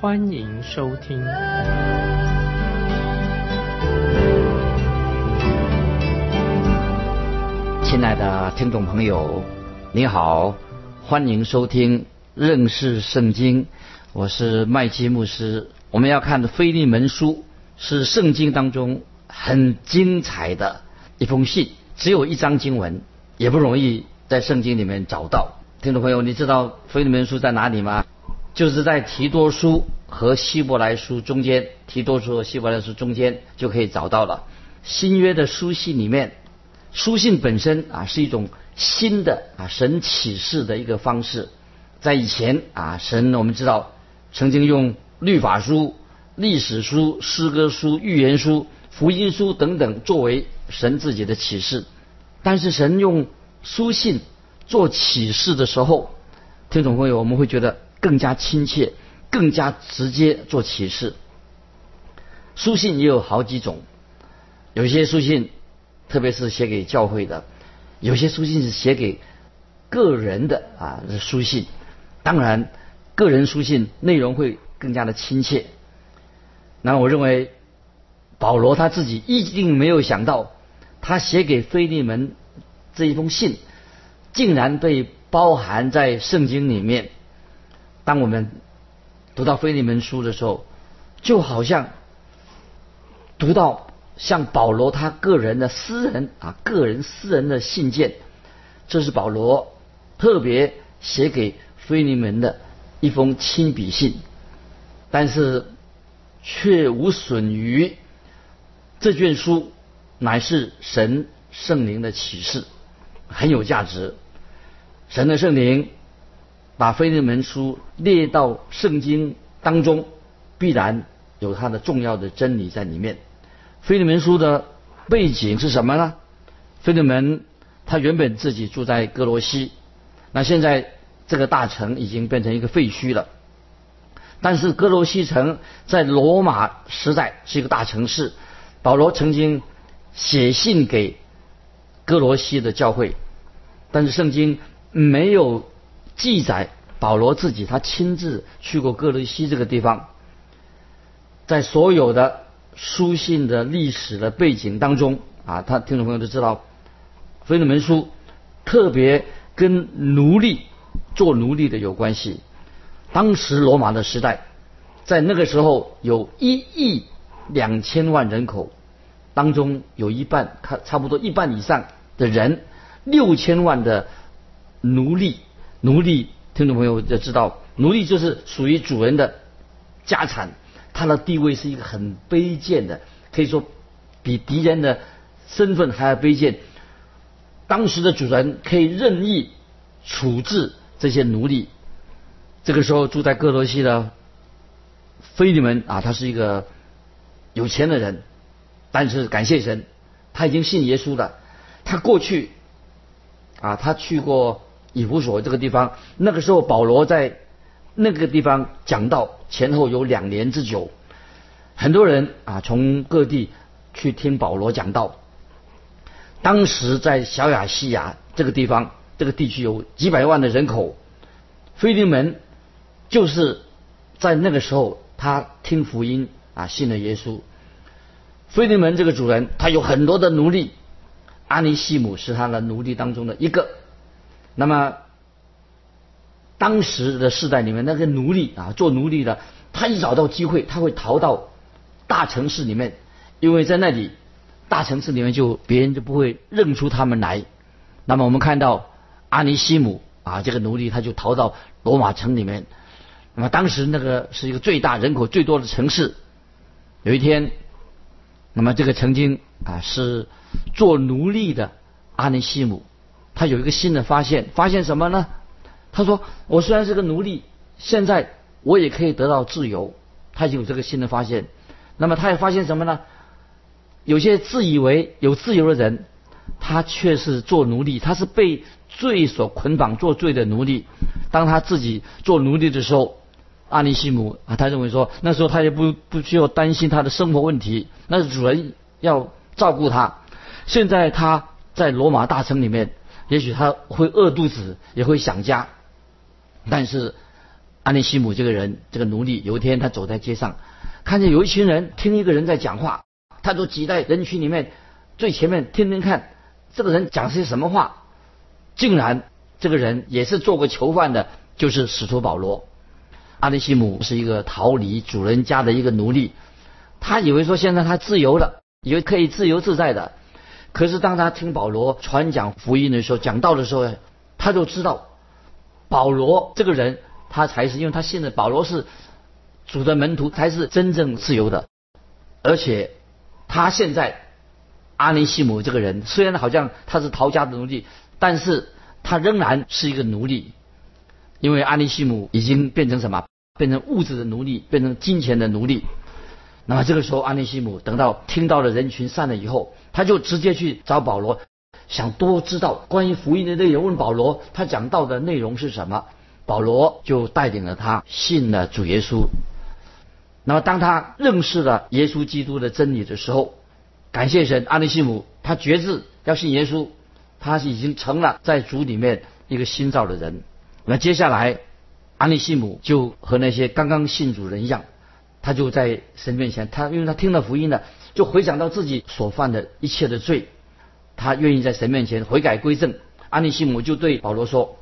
欢迎收听。亲爱的听众朋友，你好，欢迎收听认识圣经，我是麦基牧师。我们要看的《腓利门书》是圣经当中很精彩的一封信。只有一章经文，也不容易在圣经里面找到。听众朋友，你知道腓利门书在哪里吗？就是在提多书和希伯来书中间，提多书和希伯来书中间就可以找到了。新约的书信里面，书信本身啊是一种新的啊神启示的一个方式。在以前啊，神我们知道曾经用律法书、历史书、诗歌书、预言书。福音书等等作为神自己的启示，但是神用书信做启示的时候，听众朋友我们会觉得更加亲切、更加直接做启示。书信也有好几种，有些书信特别是写给教会的，有些书信是写给个人的啊书信，当然个人书信内容会更加的亲切。那我认为。保罗他自己一定没有想到，他写给腓利门这一封信，竟然被包含在圣经里面。当我们读到腓利门书的时候，就好像读到像保罗他个人的私人啊，个人私人的信件。这是保罗特别写给腓利门的一封亲笔信，但是却无损于。这卷书乃是神圣灵的启示，很有价值。神的圣灵把腓利门书列到圣经当中，必然有它的重要的真理在里面。腓利门书的背景是什么呢？腓利门他原本自己住在哥罗西，那现在这个大城已经变成一个废墟了。但是哥罗西城在罗马时代是一个大城市。保罗曾经写信给哥罗西的教会，但是圣经没有记载保罗自己他亲自去过哥罗西这个地方。在所有的书信的历史的背景当中啊，他听众朋友都知道，《腓利门书》特别跟奴隶做奴隶的有关系。当时罗马的时代，在那个时候有一亿。两千万人口当中，有一半，差差不多一半以上的人，六千万的奴隶，奴隶，听众朋友要知道，奴隶就是属于主人的家产，他的地位是一个很卑贱的，可以说比敌人的身份还要卑贱。当时的主人可以任意处置这些奴隶。这个时候住在哥罗西的菲利门啊，他是一个。有钱的人，但是感谢神，他已经信耶稣了。他过去啊，他去过以弗所这个地方。那个时候，保罗在那个地方讲道，前后有两年之久。很多人啊，从各地去听保罗讲道。当时在小亚细亚这个地方，这个地区有几百万的人口。菲利门就是在那个时候，他听福音。啊，信了耶稣。菲利门这个主人，他有很多的奴隶，阿尼西姆是他的奴隶当中的一个。那么，当时的世代里面，那个奴隶啊，做奴隶的，他一找到机会，他会逃到大城市里面，因为在那里，大城市里面就别人就不会认出他们来。那么我们看到阿尼西姆啊，这个奴隶他就逃到罗马城里面。那么当时那个是一个最大人口最多的城市。有一天，那么这个曾经啊是做奴隶的阿尼西姆，他有一个新的发现，发现什么呢？他说：“我虽然是个奴隶，现在我也可以得到自由。”他有这个新的发现。那么他也发现什么呢？有些自以为有自由的人，他却是做奴隶，他是被罪所捆绑，做罪的奴隶。当他自己做奴隶的时候，阿尼西姆啊，他认为说，那时候他也不不需要担心他的生活问题，那主人要照顾他。现在他在罗马大城里面，也许他会饿肚子，也会想家。但是安尼西姆这个人，这个奴隶，有一天他走在街上，看见有一群人听一个人在讲话。他就挤在人群里面最前面听听看，这个人讲些什么话。竟然这个人也是做过囚犯的，就是使徒保罗。阿里西姆是一个逃离主人家的一个奴隶，他以为说现在他自由了，以为可以自由自在的。可是当他听保罗传讲福音的时候，讲道的时候，他就知道保罗这个人，他才是因为他信的保罗是主的门徒，才是真正自由的，而且。他现在，阿尼西姆这个人虽然好像他是陶家的奴隶，但是他仍然是一个奴隶，因为阿尼西姆已经变成什么？变成物质的奴隶，变成金钱的奴隶。那么这个时候，阿尼西姆等到听到了人群散了以后，他就直接去找保罗，想多知道关于福音的内容。问保罗，他讲到的内容是什么？保罗就带领了他信了主耶稣。那么，当他认识了耶稣基督的真理的时候，感谢神，阿利西姆他决志要信耶稣，他已经成了在主里面一个新造的人。那接下来，阿利西姆就和那些刚刚信主人一样，他就在神面前，他因为他听了福音了，就回想到自己所犯的一切的罪，他愿意在神面前悔改归正。阿尼西姆就对保罗说，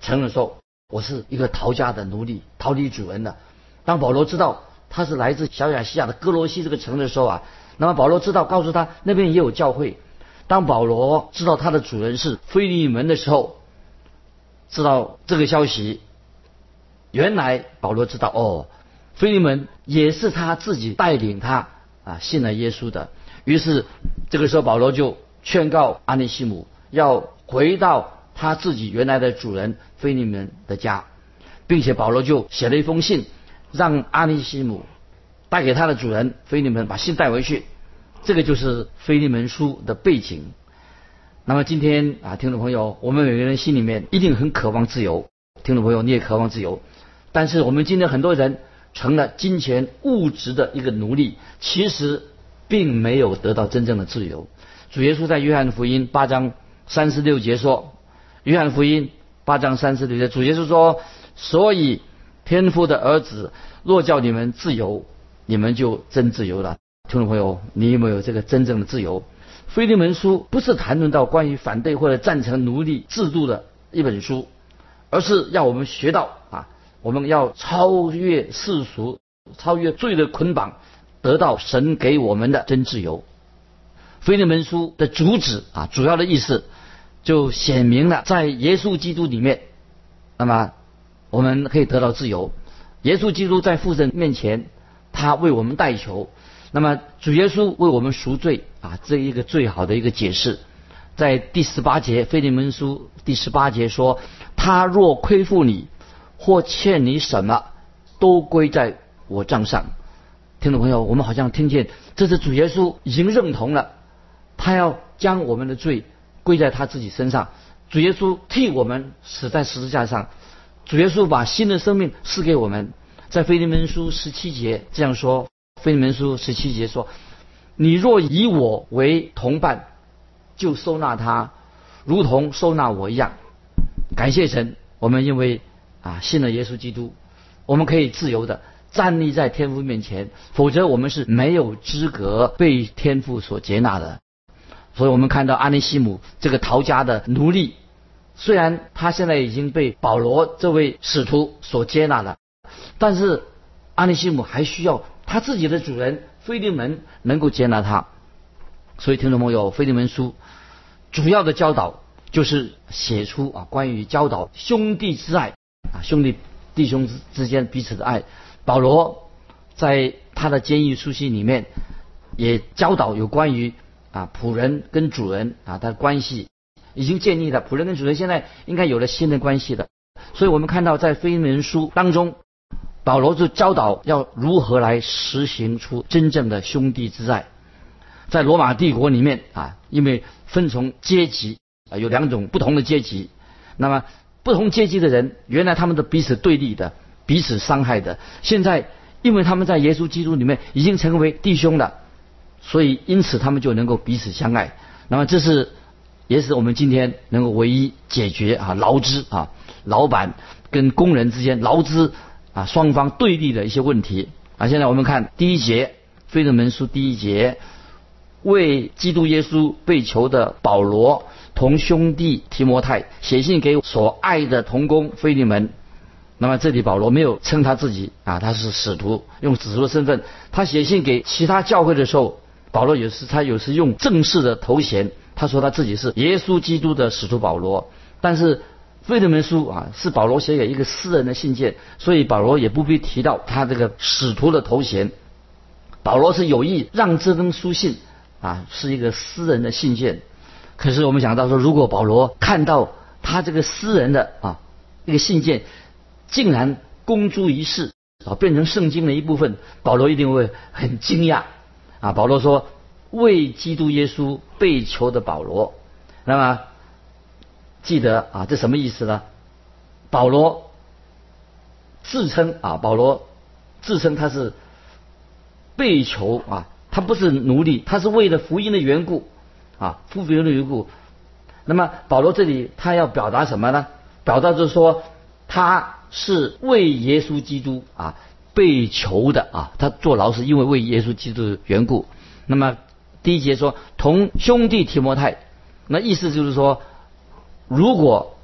承认说，我是一个逃家的奴隶，逃离主人的。当保罗知道。他是来自小亚细亚的哥罗西这个城的时候啊，那么保罗知道，告诉他那边也有教会。当保罗知道他的主人是菲利门的时候，知道这个消息，原来保罗知道哦，菲利门也是他自己带领他啊信了耶稣的。于是这个时候保罗就劝告阿尼西姆要回到他自己原来的主人菲利门的家，并且保罗就写了一封信。让阿尼西姆带给他的主人菲利门把信带回去，这个就是菲利门书的背景。那么今天啊，听众朋友，我们每个人心里面一定很渴望自由。听众朋友，你也渴望自由，但是我们今天很多人成了金钱物质的一个奴隶，其实并没有得到真正的自由。主耶稣在约翰福音八章三十六节说：“约翰福音八章三十六节，主耶稣说，所以。”天父的儿子，若叫你们自由，你们就真自由了。听众朋友，你有没有这个真正的自由？菲利门书不是谈论到关于反对或者赞成奴隶制度的一本书，而是要我们学到啊，我们要超越世俗，超越罪的捆绑，得到神给我们的真自由。菲利门书的主旨啊，主要的意思就显明了，在耶稣基督里面，那么。我们可以得到自由。耶稣基督在父神面前，他为我们代求。那么主耶稣为我们赎罪啊，这一个最好的一个解释，在第十八节《腓利门书》第十八节说：“他若亏负你，或欠你什么，都归在我账上。”听众朋友，我们好像听见这是主耶稣已经认同了，他要将我们的罪归在他自己身上。主耶稣替我们死在十字架上。主耶稣把新的生命赐给我们，在腓利门书十七节这样说：腓利门书十七节说，你若以我为同伴，就收纳他，如同收纳我一样。感谢神，我们因为啊信了耶稣基督，我们可以自由的站立在天父面前，否则我们是没有资格被天父所接纳的。所以我们看到阿尼西姆这个逃家的奴隶。虽然他现在已经被保罗这位使徒所接纳了，但是阿尼西姆还需要他自己的主人菲利门能够接纳他。所以听众朋友，菲利门书主要的教导就是写出啊关于教导兄弟之爱兄弟弟兄之之间彼此的爱。保罗在他的监狱书信里面也教导有关于啊仆人跟主人啊的关系。已经建立了仆人跟主人现在应该有了新的关系的，所以我们看到在非门书当中，保罗就教导要如何来实行出真正的兄弟之爱。在罗马帝国里面啊，因为分从阶级啊，有两种不同的阶级。那么不同阶级的人，原来他们的彼此对立的、彼此伤害的，现在因为他们在耶稣基督里面已经成为弟兄了，所以因此他们就能够彼此相爱。那么这是也是我们今天能够唯一解决啊劳资啊老板跟工人之间劳资啊双方对立的一些问题啊。现在我们看第一节《腓利门书》第一节。为基督耶稣被囚的保罗同兄弟提摩太写信给所爱的同工菲利门。那么这里保罗没有称他自己啊，他是使徒，用使徒的身份。他写信给其他教会的时候，保罗有时他有时用正式的头衔，他说他自己是耶稣基督的使徒保罗。但是费德门书啊是保罗写给一个私人的信件，所以保罗也不必提到他这个使徒的头衔。保罗是有意让这封书信。啊，是一个私人的信件。可是我们想到说，如果保罗看到他这个私人的啊一个信件，竟然公诸于世啊，变成圣经的一部分，保罗一定会很惊讶啊。保罗说：“为基督耶稣被囚的保罗。”那么记得啊，这什么意思呢？保罗自称啊，保罗自称他是被囚啊。他不是奴隶，他是为了福音的缘故，啊，福音的缘故。那么保罗这里他要表达什么呢？表达就是说他是为耶稣基督啊被囚的啊，他坐牢是因为为耶稣基督的缘故。那么第一节说同兄弟提摩太，那意思就是说，如果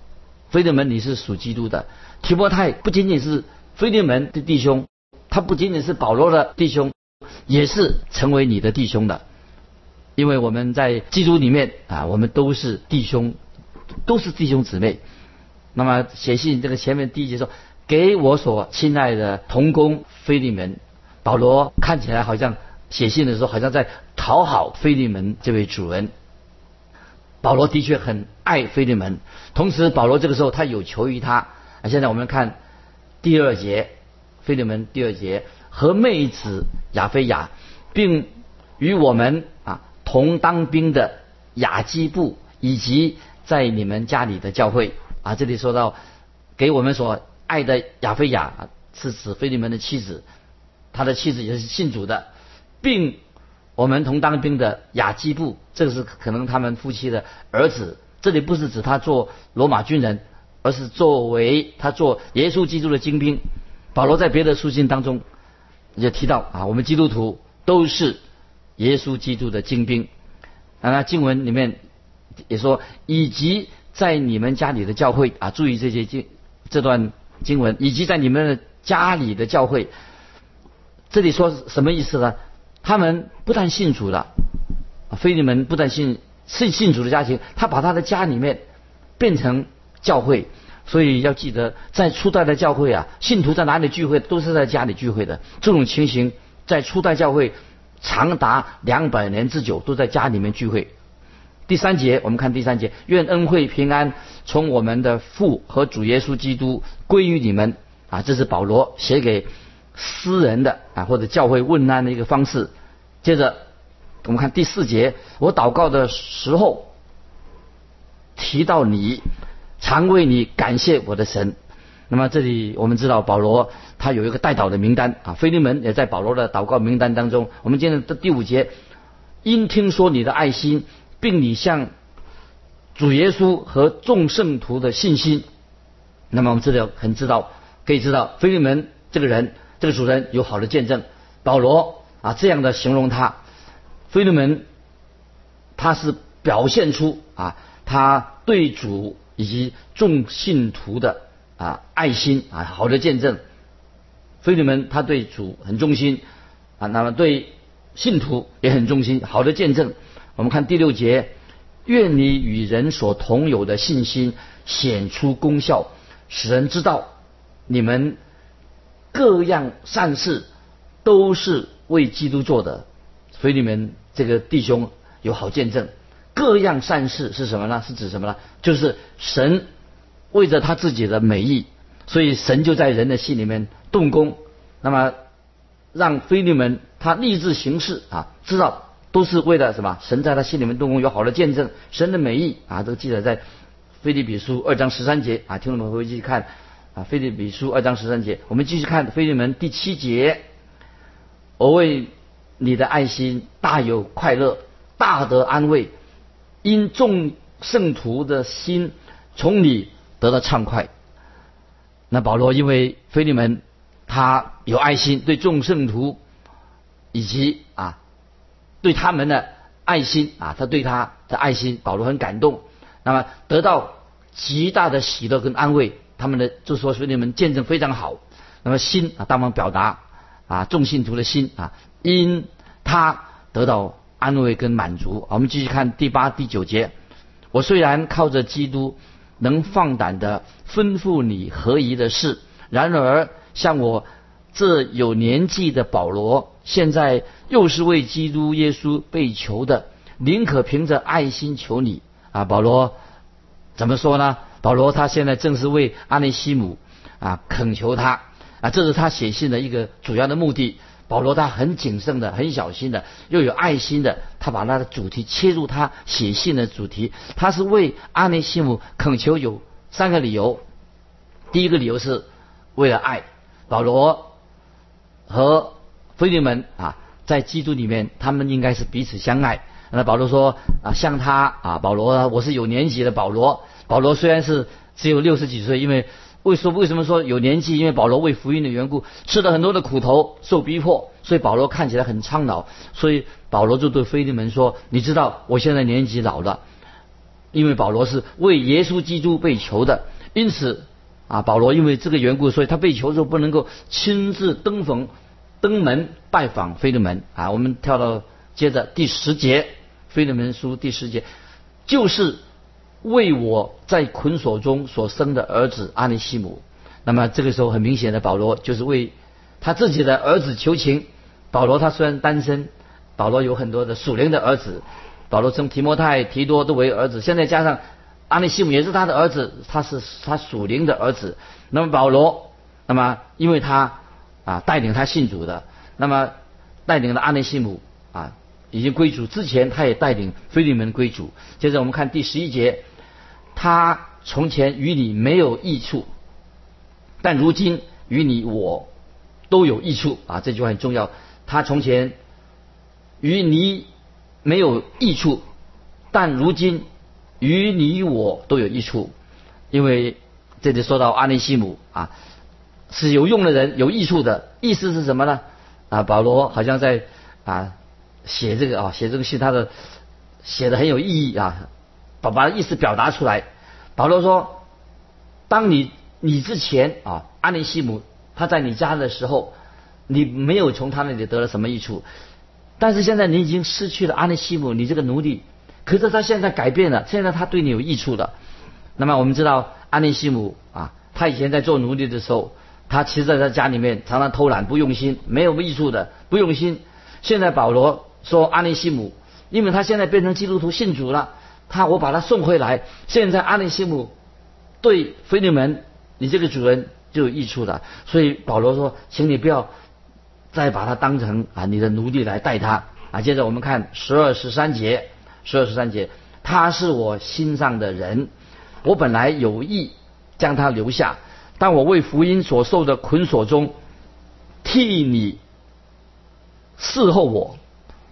菲利门你是属基督的，提摩太不仅仅是菲利门的弟兄，他不仅仅是保罗的弟兄。也是成为你的弟兄的，因为我们在基督里面啊，我们都是弟兄，都是弟兄姊妹。那么写信这个前面第一节说，给我所亲爱的同工菲利门，保罗看起来好像写信的时候好像在讨好菲利门这位主人。保罗的确很爱菲利门，同时保罗这个时候他有求于他。啊，现在我们看第二节，菲利门第二节。和妹子亚菲亚，并与我们同当兵的雅基布，以及在你们家里的教会啊，这里说到给我们所爱的亚菲亚是指菲利门的妻子，他的妻子也是信主的，并我们同当兵的雅基布，这个是可能他们夫妻的儿子。这里不是指他做罗马军人，而是作为他做耶稣基督的精兵。保罗在别的书信当中。也提到啊，我们基督徒都是耶稣基督的精兵。啊，那经文里面也说，以及在你们家里的教会啊，注意这些经这段经文，以及在你们的家里的教会，这里说什么意思呢？他们不但信主了，非利门不但信信信主的家庭，他把他的家里面变成教会。所以要记得，在初代的教会啊，信徒在哪里聚会，都是在家里聚会的。这种情形在初代教会长达两百年之久，都在家里面聚会。第三节，我们看第三节，愿恩惠平安从我们的父和主耶稣基督归于你们啊！这是保罗写给私人的啊，或者教会问安的一个方式。接着，我们看第四节，我祷告的时候提到你。常为你感谢我的神。那么这里我们知道保罗他有一个代祷的名单啊，菲利门也在保罗的祷告名单当中。我们今天的第五节，因听说你的爱心，并你向主耶稣和众圣徒的信心，那么我们这里很知道，可以知道菲利门这个人，这个主人有好的见证。保罗啊这样的形容他，菲利门他是表现出啊他对主。以及众信徒的啊爱心啊好的见证，菲利门他对主很忠心啊，那么对信徒也很忠心，好的见证。我们看第六节，愿你与人所同有的信心显出功效，使人知道你们各样善事都是为基督做的。所以你们这个弟兄有好见证。各样善事是什么呢？是指什么呢？就是神为着他自己的美意，所以神就在人的心里面动工，那么让菲利门他立志行事啊，知道都是为了什么？神在他心里面动工，有好的见证，神的美意啊，这个记载在菲利比书二章十三节啊，听众们回去看啊，菲利比书二章十三节，我们继续看菲利门第七节，我为你的爱心大有快乐，大得安慰，因众圣徒的心从你得到畅快。那保罗因为菲利门他有爱心，对众圣徒以及啊对他们的爱心啊，他对他的爱心，保罗很感动。那么得到极大的喜乐跟安慰，他们的就说兄弟们见证非常好。那么心啊，当方表达啊众信徒的心啊，因他得到安慰跟满足。我们继续看第八、第九节。我虽然靠着基督。能放胆的吩咐你合宜的事，然而像我这有年纪的保罗，现在又是为基督耶稣被求的，宁可凭着爱心求你啊！保罗怎么说呢？保罗他现在正是为阿内西姆啊恳求他啊，这是他写信的一个主要的目的。保罗他很谨慎的、很小心的，又有爱心的，他把他的主题切入他写信的主题。他是为阿内西姆恳求，有三个理由。第一个理由是为了爱，保罗和菲利门啊，在基督里面，他们应该是彼此相爱。那保罗说啊，像他啊，保罗我是有年纪的保罗。保罗虽然是只有六十几岁，因为。为说为什么说有年纪？因为保罗为福音的缘故，吃了很多的苦头，受逼迫，所以保罗看起来很苍老。所以保罗就对菲利门说：“你知道我现在年纪老了，因为保罗是为耶稣基督被囚的，因此啊，保罗因为这个缘故，所以他被囚的时候不能够亲自登逢登门拜访菲利门啊。我们跳到接着第十节，菲利门书第十节，就是。为我在捆锁中所生的儿子阿尼西姆，那么这个时候很明显的，保罗就是为他自己的儿子求情。保罗他虽然单身，保罗有很多的属灵的儿子，保罗称提摩太、提多都为儿子。现在加上阿尼西姆也是他的儿子，他是他属灵的儿子。那么保罗，那么因为他啊带领他信主的，那么带领了阿尼西姆啊已经归主之前，他也带领菲利门归主。接着我们看第十一节。他从前与你没有益处，但如今与你我都有益处啊！这句话很重要。他从前与你没有益处，但如今与你我都有益处，因为这里说到阿尼西姆啊，是有用的人，有益处的。意思是什么呢？啊，保罗好像在啊写这个啊写这个信，他的写的很有意义啊。把把意思表达出来。保罗说：“当你你之前啊，阿尼西姆他在你家的时候，你没有从他那里得了什么益处。但是现在你已经失去了阿尼西姆，你这个奴隶。可是他现在改变了，现在他对你有益处了。那么我们知道阿尼西姆啊，他以前在做奴隶的时候，他其实在他家里面常常偷懒不用心，没有益处的不用心。现在保罗说阿尼西姆，因为他现在变成基督徒信主了。”他我把他送回来，现在阿里西姆对菲利门，你这个主人就有益处了。所以保罗说，请你不要再把他当成啊你的奴隶来待他啊。接着我们看十二十三节，十二十三节，他是我心上的人，我本来有意将他留下，但我为福音所受的捆锁中，替你侍候我。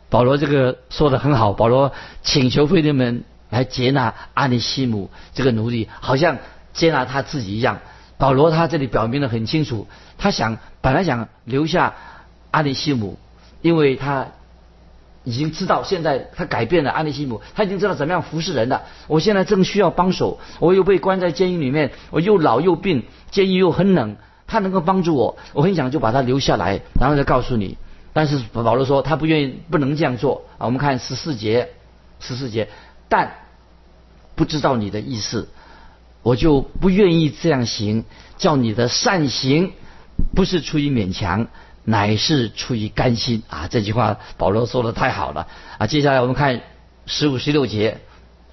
保罗这个说的很好，保罗请求菲利门。来接纳阿尼西姆这个奴隶，好像接纳他自己一样。保罗他这里表明的很清楚，他想本来想留下阿尼西姆，因为他已经知道现在他改变了阿尼西姆，他已经知道怎么样服侍人了。我现在正需要帮手，我又被关在监狱里面，我又老又病，监狱又很冷，他能够帮助我，我很想就把他留下来，然后再告诉你。但是保罗说他不愿意，不能这样做啊。我们看十四节，十四节。但不知道你的意思，我就不愿意这样行。叫你的善行不是出于勉强，乃是出于甘心啊！这句话保罗说的太好了啊！接下来我们看十五十六节，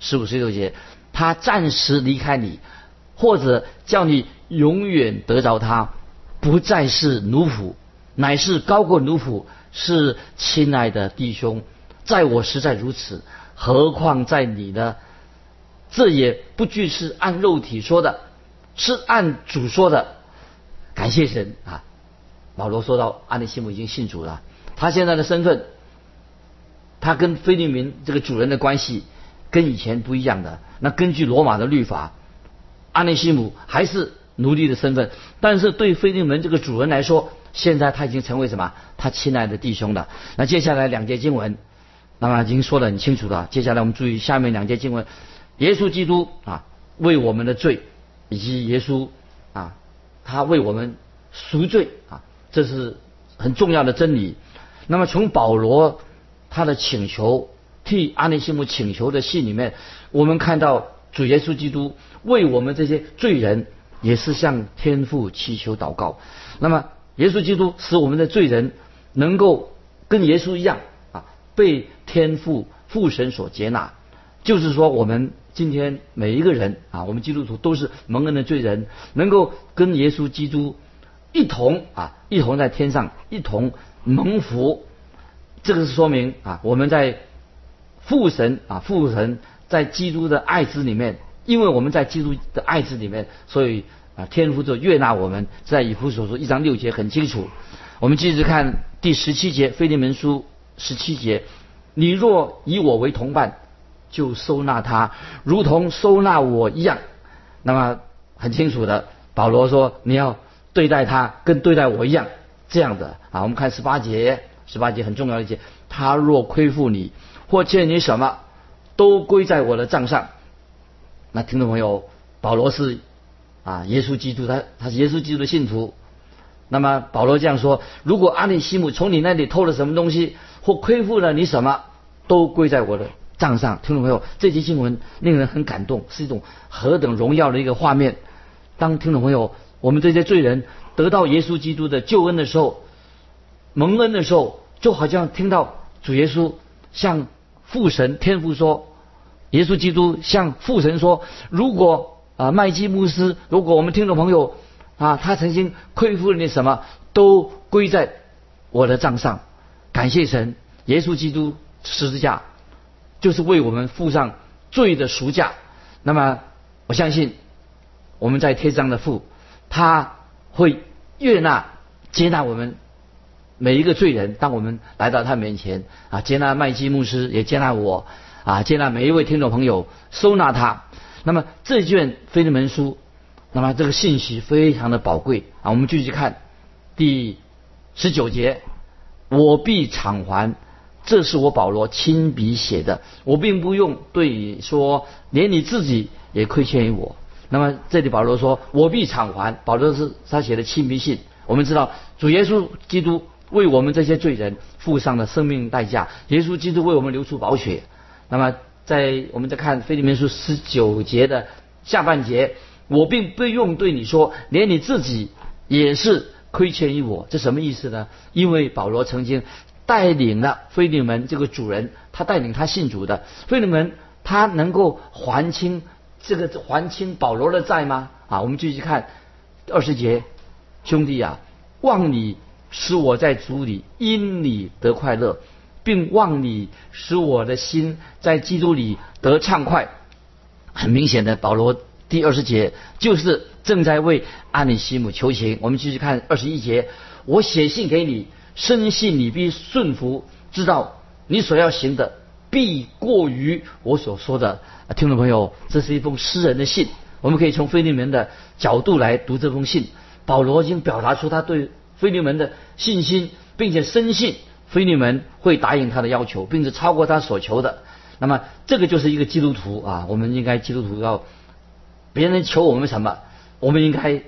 十五十六节，他暂时离开你，或者叫你永远得着他，不再是奴仆。乃是高过奴仆，是亲爱的弟兄。在我实在如此，何况在你呢？这也不具是按肉体说的，是按主说的。感谢神啊！保罗说到，阿内西姆已经信主了，他现在的身份，他跟菲利民这个主人的关系跟以前不一样的。那根据罗马的律法，阿内西姆还是奴隶的身份，但是对菲利门这个主人来说，现在他已经成为什么？他亲爱的弟兄了。那接下来两节经文，那么已经说得很清楚了。接下来我们注意下面两节经文：耶稣基督啊，为我们的罪，以及耶稣啊。他为我们赎罪啊，这是很重要的真理。那么从保罗他的请求替阿内西姆请求的信里面，我们看到主耶稣基督为我们这些罪人也是向天父祈求祷告。那么耶稣基督使我们的罪人能够跟耶稣一样啊，被天父父神所接纳，就是说我们。今天每一个人啊，我们基督徒都是蒙恩的罪人，能够跟耶稣基督一同啊，一同在天上一同蒙福。这个是说明啊，我们在父神啊，父神在基督的爱子里面，因为我们在基督的爱子里面，所以啊，天父就悦纳我们。在以弗所说一章六节很清楚。我们继续看第十七节，腓利门书十七节：你若以我为同伴。就收纳他，如同收纳我一样。那么很清楚的，保罗说你要对待他，跟对待我一样这样的啊。我们看十八节，十八节很重要的一节，他若亏负你或欠你什么，都归在我的账上。那听众朋友，保罗是啊，耶稣基督，他他是耶稣基督的信徒。那么保罗这样说：如果阿里西姆从你那里偷了什么东西，或亏负了你什么，都归在我的。账上，听众朋友，这节新闻令人很感动，是一种何等荣耀的一个画面。当听众朋友，我们这些罪人得到耶稣基督的救恩的时候，蒙恩的时候，就好像听到主耶稣向父神天父说，耶稣基督向父神说，如果啊麦基牧师，如果我们听众朋友啊他曾经亏负了你什么，都归在我的账上，感谢神，耶稣基督十字架。就是为我们付上罪的赎价。那么，我相信我们在天上的父，他会悦纳、接纳我们每一个罪人。当我们来到他面前啊，接纳麦基牧师，也接纳我啊，接纳每一位听众朋友，收纳他。那么这卷腓利门书，那么这个信息非常的宝贵啊。我们继续看第十九节：我必偿还。这是我保罗亲笔写的，我并不用对你说，连你自己也亏欠于我。那么这里保罗说，我必偿还。保罗是他写的亲笔信。我们知道主耶稣基督为我们这些罪人付上了生命代价，耶稣基督为我们流出宝血。那么在我们再看腓利门书十九节的下半节，我并不用对你说，连你自己也是亏欠于我。这什么意思呢？因为保罗曾经。带领了菲利门这个主人，他带领他信主的菲利门，他能够还清这个还清保罗的债吗？啊，我们继续看二十节，兄弟啊，望你使我在主里因你得快乐，并望你使我的心在基督里得畅快。很明显的，保罗第二十节就是正在为阿里西姆求情。我们继续看二十一节，我写信给你。深信你必顺服，知道你所要行的必过于我所说的。听众朋友，这是一封诗人的信，我们可以从菲利门的角度来读这封信。保罗已经表达出他对菲利门的信心，并且深信菲利门会答应他的要求，并且超过他所求的。那么，这个就是一个基督徒啊！我们应该基督徒要别人求我们什么，我们应该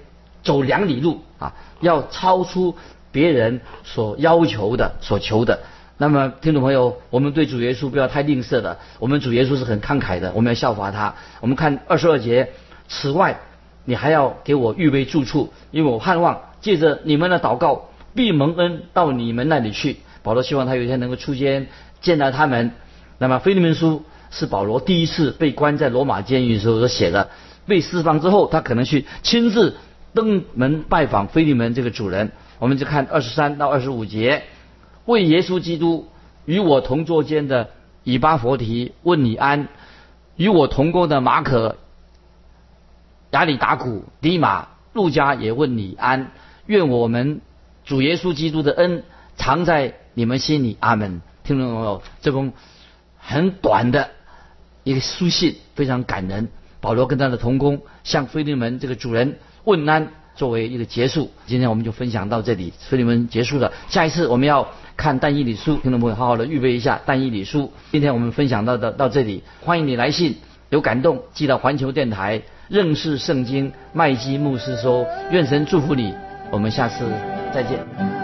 走两里路啊，要超出。别人所要求的、所求的，那么听众朋友，我们对主耶稣不要太吝啬的。我们主耶稣是很慷慨的，我们要效法他。我们看二十二节，此外，你还要给我预备住处，因为我盼望借着你们的祷告，必蒙恩到你们那里去。保罗希望他有一天能够出监见到他们。那么腓利门书是保罗第一次被关在罗马监狱的时候所写的，被释放之后，他可能去亲自登门拜访菲利门这个主人。我们就看二十三到二十五节，为耶稣基督与我同坐间的以巴佛提问你安，与我同工的马可、亚里达古、迪马、路加也问你安。愿我们主耶稣基督的恩藏在你们心里。阿门。听众朋友，这封很短的一个书信，非常感人。保罗跟他的同工向菲利门这个主人问安，作为一个结束。今天我们就分享到这里，菲利门结束了。下一次我们要看但以理书，听众朋友好好的预备一下但以理书。今天我们分享到的到这里，欢迎你来信，有感动寄到环球电台认识圣经麦基牧师说，愿神祝福你。我们下次再见。